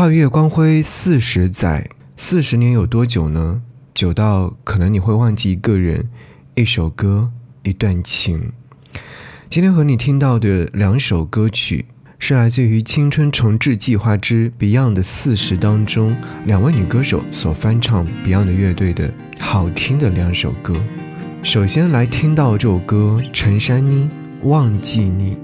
跨越光辉四十载，四十年有多久呢？久到可能你会忘记一个人、一首歌、一段情。今天和你听到的两首歌曲，是来自于《青春重置计划之 Beyond 的四十》当中两位女歌手所翻唱 Beyond 乐队的好听的两首歌。首先来听到这首歌，陈珊妮《忘记你》。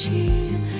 心。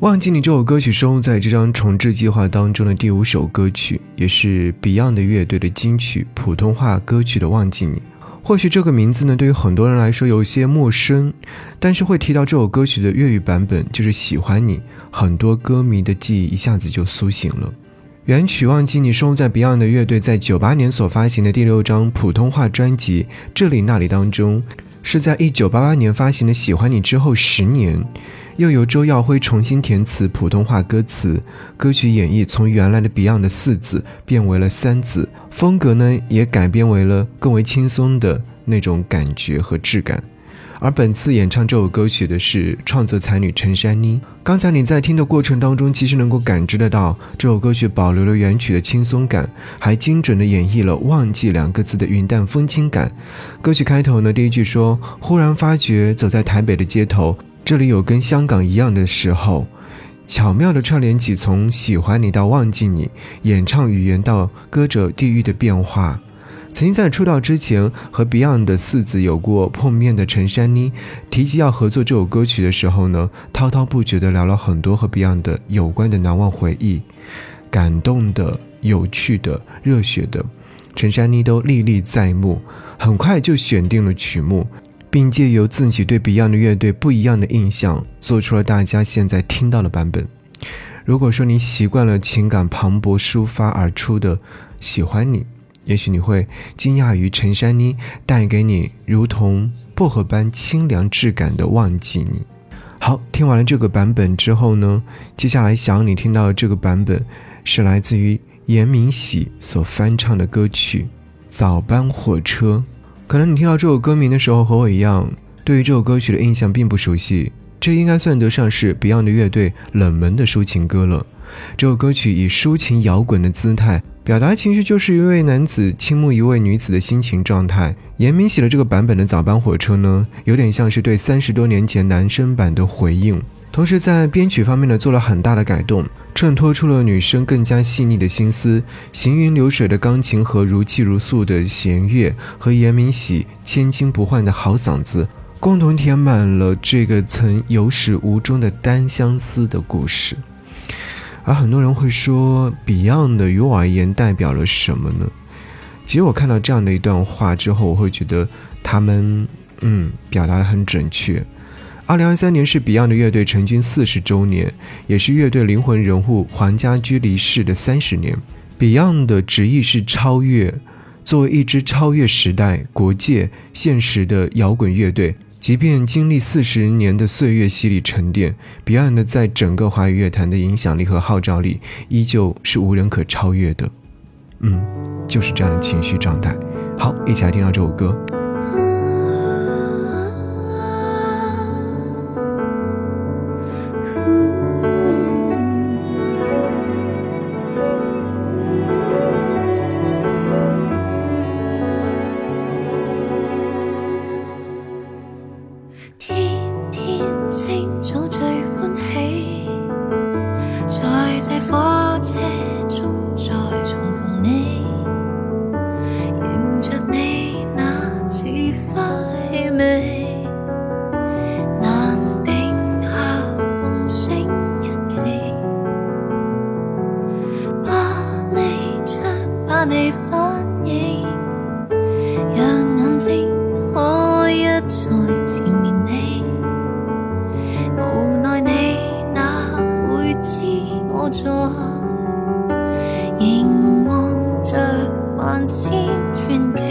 忘记你这首歌曲收录在这张重置计划当中的第五首歌曲，也是 Beyond 乐队的金曲，普通话歌曲的《忘记你》。或许这个名字呢，对于很多人来说有些陌生，但是会提到这首歌曲的粤语版本，就是喜欢你，很多歌迷的记忆一下子就苏醒了。原曲《忘记你》收录在 Beyond 乐队在九八年所发行的第六张普通话专辑《这里那里》当中，是在一九八八年发行的《喜欢你》之后十年。又由周耀辉重新填词普通话歌词，歌曲演绎从原来的 Beyond 的四字变为了三字，风格呢也改变为了更为轻松的那种感觉和质感。而本次演唱这首歌曲的是创作才女陈珊妮。刚才你在听的过程当中，其实能够感知得到这首歌曲保留了原曲的轻松感，还精准的演绎了“忘记”两个字的云淡风轻感。歌曲开头呢，第一句说：“忽然发觉走在台北的街头。”这里有跟香港一样的时候，巧妙地串联起从喜欢你到忘记你，演唱语言到歌者地域的变化。曾经在出道之前和 Beyond 的四子有过碰面的陈珊妮，提及要合作这首歌曲的时候呢，滔滔不绝地聊了很多和 Beyond 有关的难忘回忆，感动的、有趣的、热血的，陈珊妮都历历在目。很快就选定了曲目，并借由自己对 Beyond 乐队不一样的印象，做出了大家现在听到的版本。如果说你习惯了情感磅礴抒发而出的《喜欢你》。也许你会惊讶于陈珊妮带给你如同薄荷般清凉质感的《忘记你》。好，听完了这个版本之后呢，接下来想你听到的这个版本是来自于严明喜所翻唱的歌曲《早班火车》。可能你听到这首歌名的时候和我一样，对于这首歌曲的印象并不熟悉。这应该算得上是 Beyond 乐队冷门的抒情歌了。这首歌曲以抒情摇滚的姿态。表达情绪就是一位男子倾慕一位女子的心情状态。严明喜的这个版本的早班火车呢，有点像是对三十多年前男生版的回应。同时在编曲方面呢，做了很大的改动，衬托出了女生更加细腻的心思。行云流水的钢琴和如泣如诉的弦乐，和严明喜千金不换的好嗓子，共同填满了这个曾有始无终的单相思的故事。而很多人会说，Beyond 的于我而言代表了什么呢？其实我看到这样的一段话之后，我会觉得他们，嗯，表达的很准确。二零二三年是 Beyond 的乐队成军四十周年，也是乐队灵魂人物黄家驹离世的三十年。Beyond 的旨意是超越，作为一支超越时代、国界、现实的摇滚乐队。即便经历四十年的岁月洗礼沉淀，Beyond 在整个华语乐坛的影响力和号召力依旧是无人可超越的。嗯，就是这样的情绪状态。好，一起来听到这首歌。Tea. 凝望着万千传奇，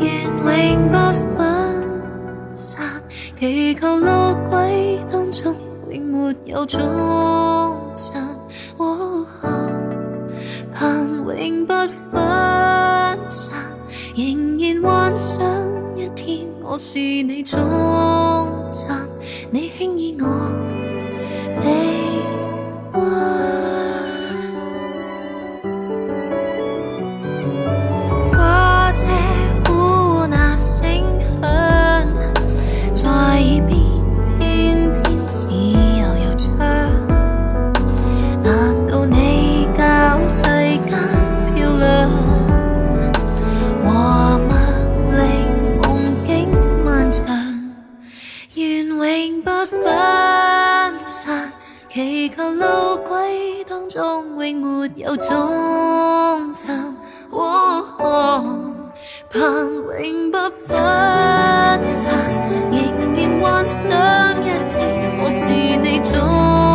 愿永不分散。祈求路轨当中永没有终站。盼永不分散，仍然幻想一天我是你终站。你轻易我祈求路轨当中永没有终站、盼永不分散，仍然幻想一天我是你终。